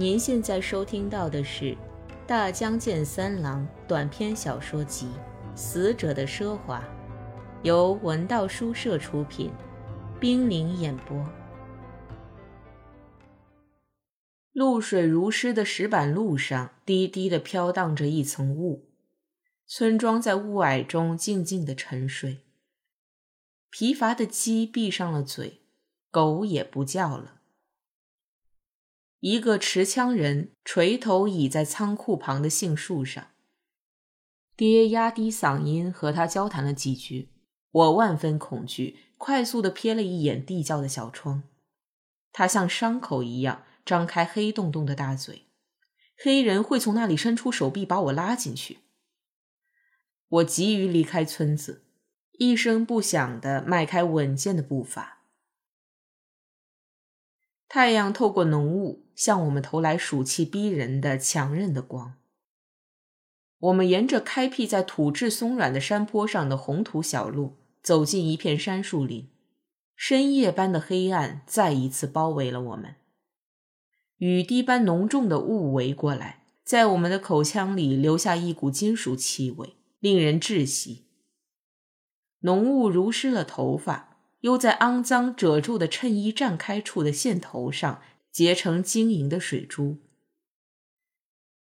您现在收听到的是《大江健三郎》短篇小说集《死者的奢华》，由文道书社出品，冰凌演播。露水如湿的石板路上，低低的飘荡着一层雾。村庄在雾霭中静静的沉睡。疲乏的鸡闭上了嘴，狗也不叫了。一个持枪人垂头倚在仓库旁的杏树上。爹压低嗓音和他交谈了几句。我万分恐惧，快速的瞥了一眼地窖的小窗，它像伤口一样张开黑洞洞的大嘴，黑人会从那里伸出手臂把我拉进去。我急于离开村子，一声不响的迈开稳健的步伐。太阳透过浓雾，向我们投来暑气逼人的强韧的光。我们沿着开辟在土质松软的山坡上的红土小路，走进一片杉树林。深夜般的黑暗再一次包围了我们，雨滴般浓重的雾围过来，在我们的口腔里留下一股金属气味，令人窒息。浓雾濡湿了头发。又在肮脏褶皱的衬衣绽开处的线头上结成晶莹的水珠，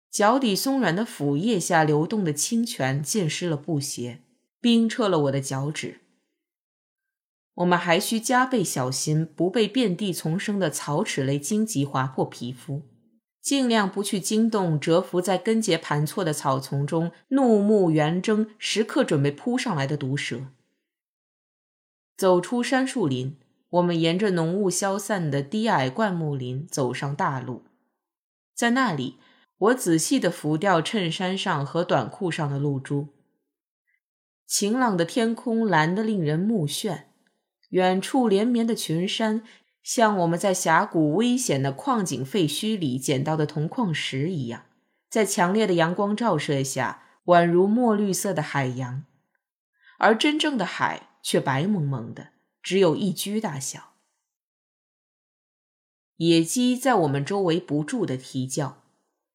脚底松软的腐叶下流动的清泉溅湿了布鞋，冰彻了我的脚趾。我们还需加倍小心，不被遍地丛生的草齿类荆棘划破皮肤，尽量不去惊动蛰伏在根节盘错的草丛中怒目圆睁、时刻准备扑上来的毒蛇。走出杉树林，我们沿着浓雾消散的低矮灌木林走上大路。在那里，我仔细地拂掉衬衫上和短裤上的露珠。晴朗的天空蓝得令人目眩，远处连绵的群山像我们在峡谷危险的矿井废墟里捡到的铜矿石一样，在强烈的阳光照射下宛如墨绿色的海洋，而真正的海。却白蒙蒙的，只有一居大小。野鸡在我们周围不住的啼叫，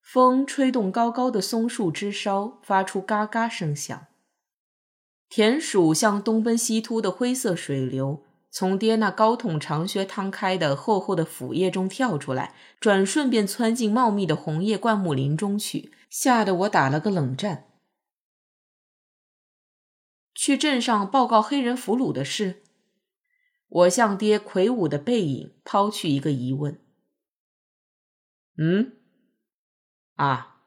风吹动高高的松树枝梢，发出嘎嘎声响。田鼠像东奔西突的灰色水流，从爹那高筒长靴摊开的厚厚的腐叶中跳出来，转瞬便窜进茂密的红叶灌木林中去，吓得我打了个冷战。去镇上报告黑人俘虏的事，我向爹魁梧的背影抛去一个疑问。嗯，啊，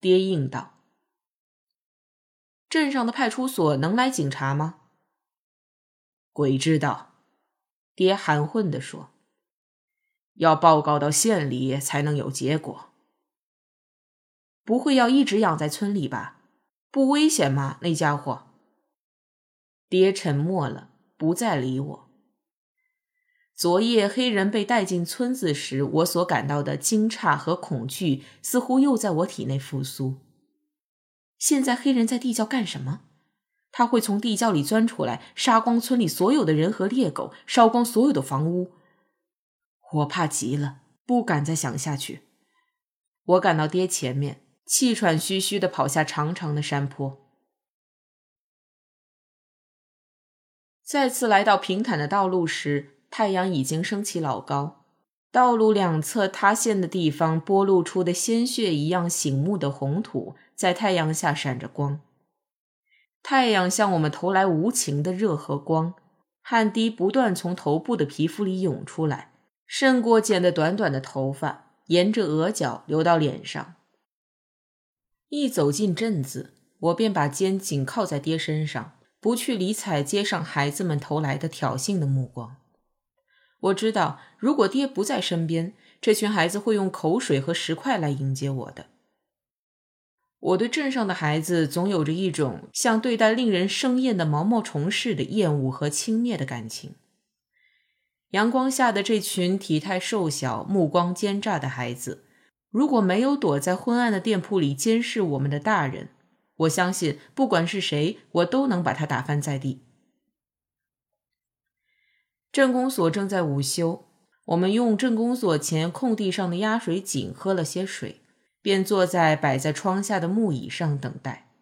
爹应道。镇上的派出所能来警察吗？鬼知道，爹含混地说。要报告到县里才能有结果。不会要一直养在村里吧？不危险吗？那家伙。爹沉默了，不再理我。昨夜黑人被带进村子时，我所感到的惊诧和恐惧，似乎又在我体内复苏。现在黑人在地窖干什么？他会从地窖里钻出来，杀光村里所有的人和猎狗，烧光所有的房屋。我怕极了，不敢再想下去。我赶到爹前面。气喘吁吁地跑下长长的山坡，再次来到平坦的道路时，太阳已经升起老高。道路两侧塌陷的地方剥露出的鲜血一样醒目的红土，在太阳下闪着光。太阳向我们投来无情的热和光，汗滴不断从头部的皮肤里涌出来，胜过剪的短短的头发，沿着额角流到脸上。一走进镇子，我便把肩紧靠在爹身上，不去理睬街上孩子们投来的挑衅的目光。我知道，如果爹不在身边，这群孩子会用口水和石块来迎接我的。我对镇上的孩子总有着一种像对待令人生厌的毛毛虫似的厌恶和轻蔑的感情。阳光下的这群体态瘦小、目光奸诈的孩子。如果没有躲在昏暗的店铺里监视我们的大人，我相信不管是谁，我都能把他打翻在地。镇公所正在午休，我们用镇公所前空地上的压水井喝了些水，便坐在摆在窗下的木椅上等待。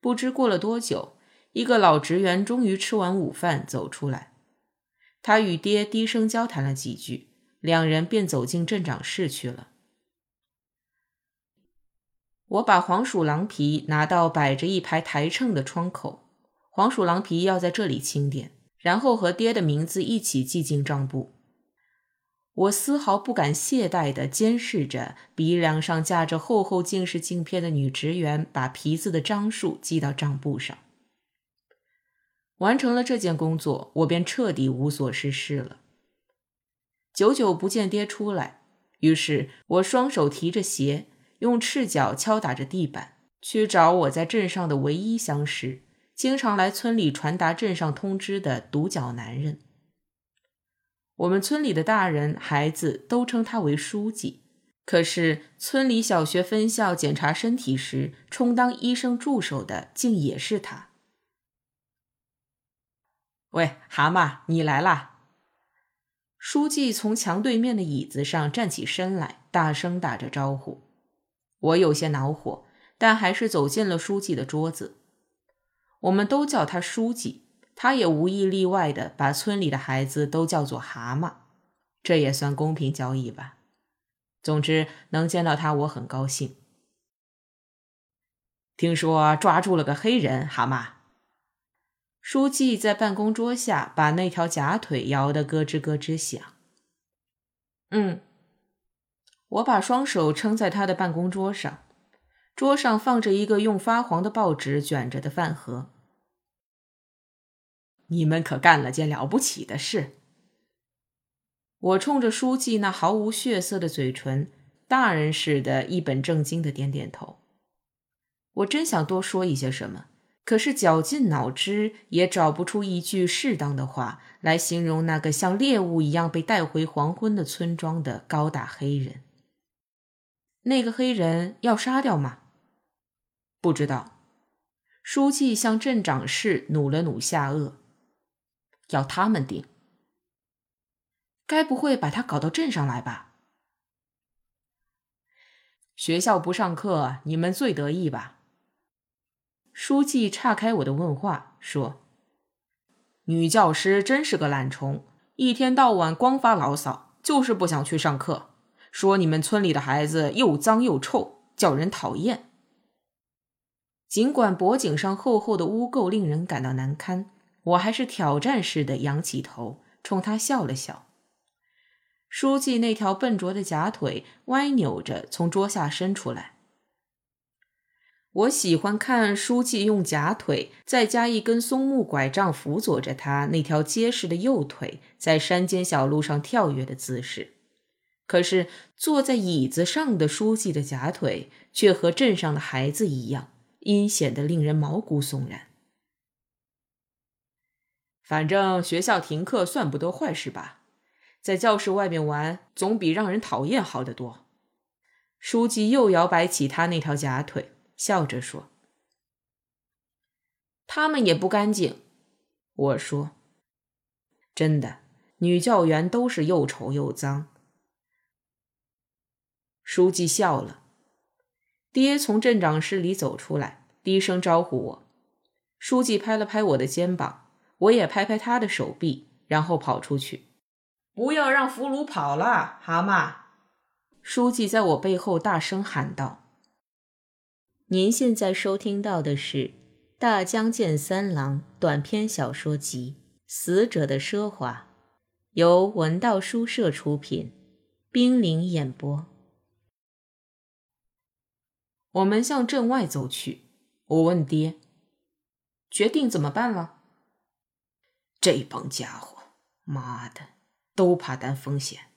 不知过了多久，一个老职员终于吃完午饭走出来，他与爹低声交谈了几句，两人便走进镇长室去了。我把黄鼠狼皮拿到摆着一排台秤的窗口，黄鼠狼皮要在这里清点。然后和爹的名字一起记进账簿。我丝毫不敢懈怠地监视着鼻梁上架着厚厚近视镜片的女职员把皮子的张数记到账簿上。完成了这件工作，我便彻底无所事事了。久久不见爹出来，于是我双手提着鞋，用赤脚敲打着地板，去找我在镇上的唯一相识。经常来村里传达镇上通知的独角男人，我们村里的大人孩子都称他为书记。可是村里小学分校检查身体时，充当医生助手的竟也是他。喂，蛤蟆，你来啦！书记从墙对面的椅子上站起身来，大声打着招呼。我有些恼火，但还是走进了书记的桌子。我们都叫他书记，他也无一例外的把村里的孩子都叫做蛤蟆，这也算公平交易吧。总之，能见到他我很高兴。听说抓住了个黑人，蛤蟆。书记在办公桌下把那条假腿摇得咯吱咯吱响。嗯，我把双手撑在他的办公桌上。桌上放着一个用发黄的报纸卷着的饭盒。你们可干了件了不起的事。我冲着书记那毫无血色的嘴唇，大人似的，一本正经的点点头。我真想多说一些什么，可是绞尽脑汁也找不出一句适当的话来形容那个像猎物一样被带回黄昏的村庄的高大黑人。那个黑人要杀掉吗？不知道，书记向镇长室努了努下颚，要他们定。该不会把他搞到镇上来吧？学校不上课，你们最得意吧？书记岔开我的问话，说：“女教师真是个懒虫，一天到晚光发牢骚，就是不想去上课，说你们村里的孩子又脏又臭，叫人讨厌。”尽管脖颈上厚厚的污垢令人感到难堪，我还是挑战似的仰起头，冲他笑了笑。书记那条笨拙的假腿歪扭着从桌下伸出来。我喜欢看书记用假腿再加一根松木拐杖辅佐着他那条结实的右腿在山间小路上跳跃的姿势。可是坐在椅子上的书记的假腿却和镇上的孩子一样。阴险的令人毛骨悚然。反正学校停课算不得坏事吧，在教室外面玩总比让人讨厌好得多。书记又摇摆起他那条假腿，笑着说：“他们也不干净。”我说：“真的，女教员都是又丑又脏。”书记笑了。爹从镇长室里走出来，低声招呼我。书记拍了拍我的肩膀，我也拍拍他的手臂，然后跑出去。不要让俘虏跑了，蛤蟆！书记在我背后大声喊道。您现在收听到的是《大江健三郎》短篇小说集《死者的奢华》，由文道书社出品，冰凌演播。我们向镇外走去。我问爹：“决定怎么办了？”这帮家伙，妈的，都怕担风险。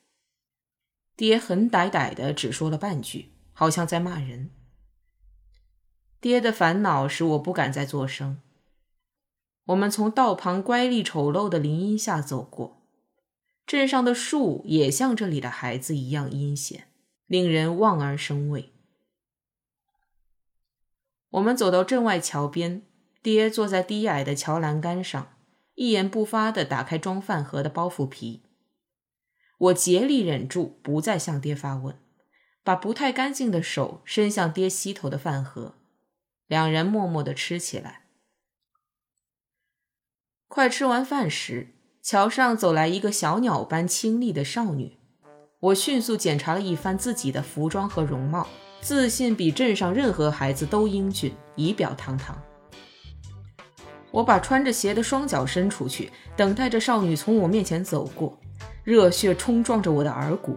爹很歹歹的，只说了半句，好像在骂人。爹的烦恼使我不敢再作声。我们从道旁乖戾丑陋的林荫下走过，镇上的树也像这里的孩子一样阴险，令人望而生畏。我们走到镇外桥边，爹坐在低矮的桥栏杆上，一言不发地打开装饭盒的包袱皮。我竭力忍住，不再向爹发问，把不太干净的手伸向爹膝头的饭盒，两人默默地吃起来。快吃完饭时，桥上走来一个小鸟般清丽的少女。我迅速检查了一番自己的服装和容貌，自信比镇上任何孩子都英俊，仪表堂堂。我把穿着鞋的双脚伸出去，等待着少女从我面前走过，热血冲撞着我的耳骨。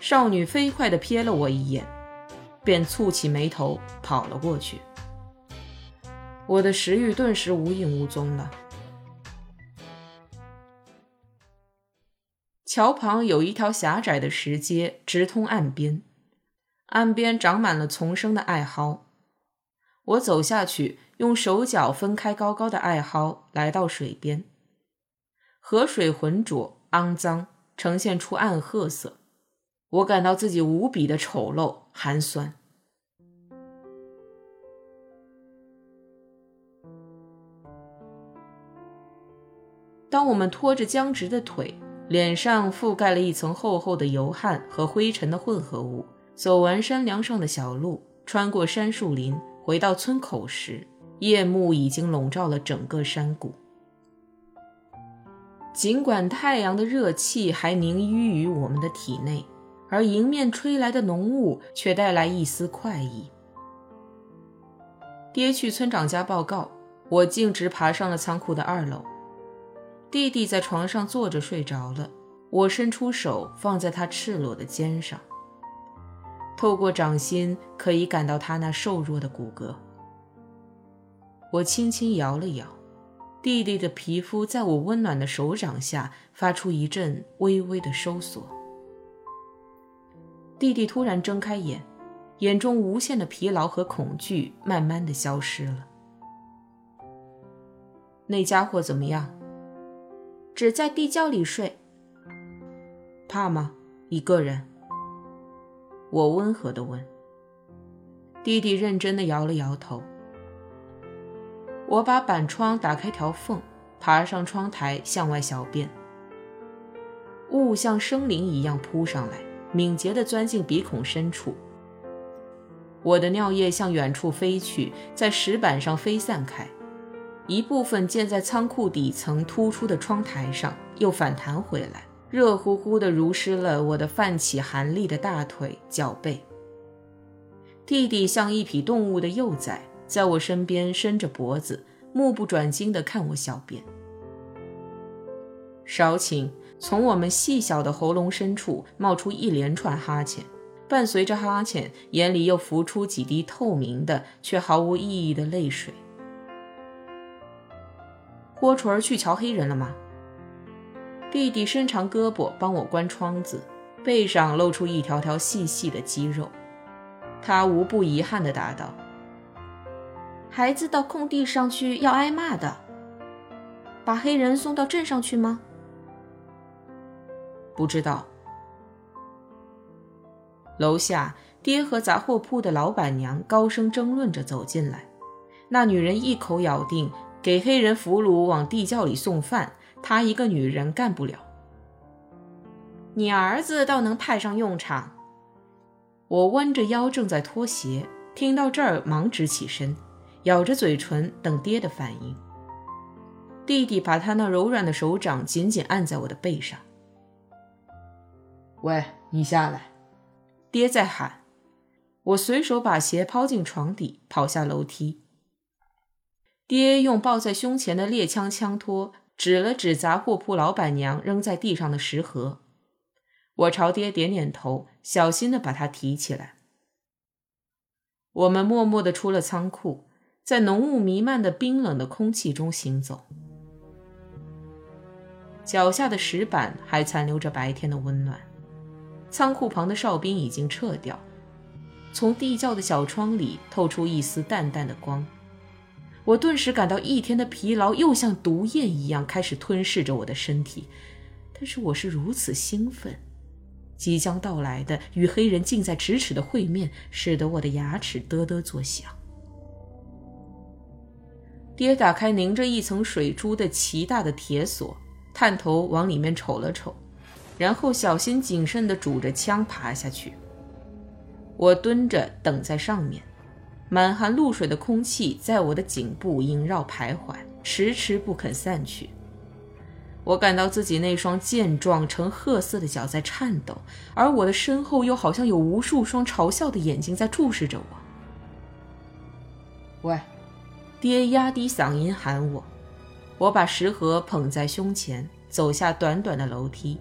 少女飞快地瞥了我一眼，便蹙起眉头跑了过去。我的食欲顿时无影无踪了。桥旁有一条狭窄的石阶，直通岸边。岸边长满了丛生的艾蒿。我走下去，用手脚分开高高的艾蒿，来到水边。河水浑浊肮脏，呈现出暗褐色。我感到自己无比的丑陋寒酸。当我们拖着僵直的腿。脸上覆盖了一层厚厚的油汗和灰尘的混合物。走完山梁上的小路，穿过杉树林，回到村口时，夜幕已经笼罩了整个山谷。尽管太阳的热气还凝淤于我们的体内，而迎面吹来的浓雾却带来一丝快意。爹去村长家报告，我径直爬上了仓库的二楼。弟弟在床上坐着睡着了，我伸出手放在他赤裸的肩上，透过掌心可以感到他那瘦弱的骨骼。我轻轻摇了摇，弟弟的皮肤在我温暖的手掌下发出一阵微微的收缩。弟弟突然睁开眼，眼中无限的疲劳和恐惧慢慢的消失了。那家伙怎么样？只在地窖里睡，怕吗？一个人？我温和的问。弟弟认真的摇了摇头。我把板窗打开条缝，爬上窗台向外小便。雾像生灵一样扑上来，敏捷地钻进鼻孔深处。我的尿液向远处飞去，在石板上飞散开。一部分溅在仓库底层突出的窗台上，又反弹回来，热乎乎的濡湿了我的泛起寒栗的大腿、脚背。弟弟像一匹动物的幼崽，在我身边伸着脖子，目不转睛地看我小便。少顷，从我们细小的喉咙深处冒出一连串哈欠，伴随着哈欠，眼里又浮出几滴透明的却毫无意义的泪水。郭纯儿去瞧黑人了吗？弟弟伸长胳膊帮我关窗子，背上露出一条条细细的肌肉。他无不遗憾地答道：“孩子到空地上去要挨骂的，把黑人送到镇上去吗？”不知道。楼下，爹和杂货铺的老板娘高声争论着走进来，那女人一口咬定。给黑人俘虏往地窖里送饭，她一个女人干不了。你儿子倒能派上用场。我弯着腰正在脱鞋，听到这儿忙直起身，咬着嘴唇等爹的反应。弟弟把他那柔软的手掌紧紧按在我的背上。喂，你下来！爹在喊。我随手把鞋抛进床底，跑下楼梯。爹用抱在胸前的猎枪枪托指了指杂货铺老板娘扔在地上的食盒，我朝爹点点头，小心地把它提起来。我们默默地出了仓库，在浓雾弥漫的冰冷的空气中行走。脚下的石板还残留着白天的温暖，仓库旁的哨兵已经撤掉，从地窖的小窗里透出一丝淡淡的光。我顿时感到一天的疲劳又像毒液一样开始吞噬着我的身体，但是我是如此兴奋，即将到来的与黑人近在咫尺的会面，使得我的牙齿嘚嘚作响。爹打开凝着一层水珠的奇大的铁锁，探头往里面瞅了瞅，然后小心谨慎地拄着枪爬下去。我蹲着等在上面，满含露水的空气在我的颈部萦绕徘徊，迟迟不肯散去。我感到自己那双健壮呈褐色的脚在颤抖，而我的身后又好像有无数双嘲笑的眼睛在注视着我。喂，爹压低嗓音喊我。我把食盒捧在胸前，走下短短的楼梯，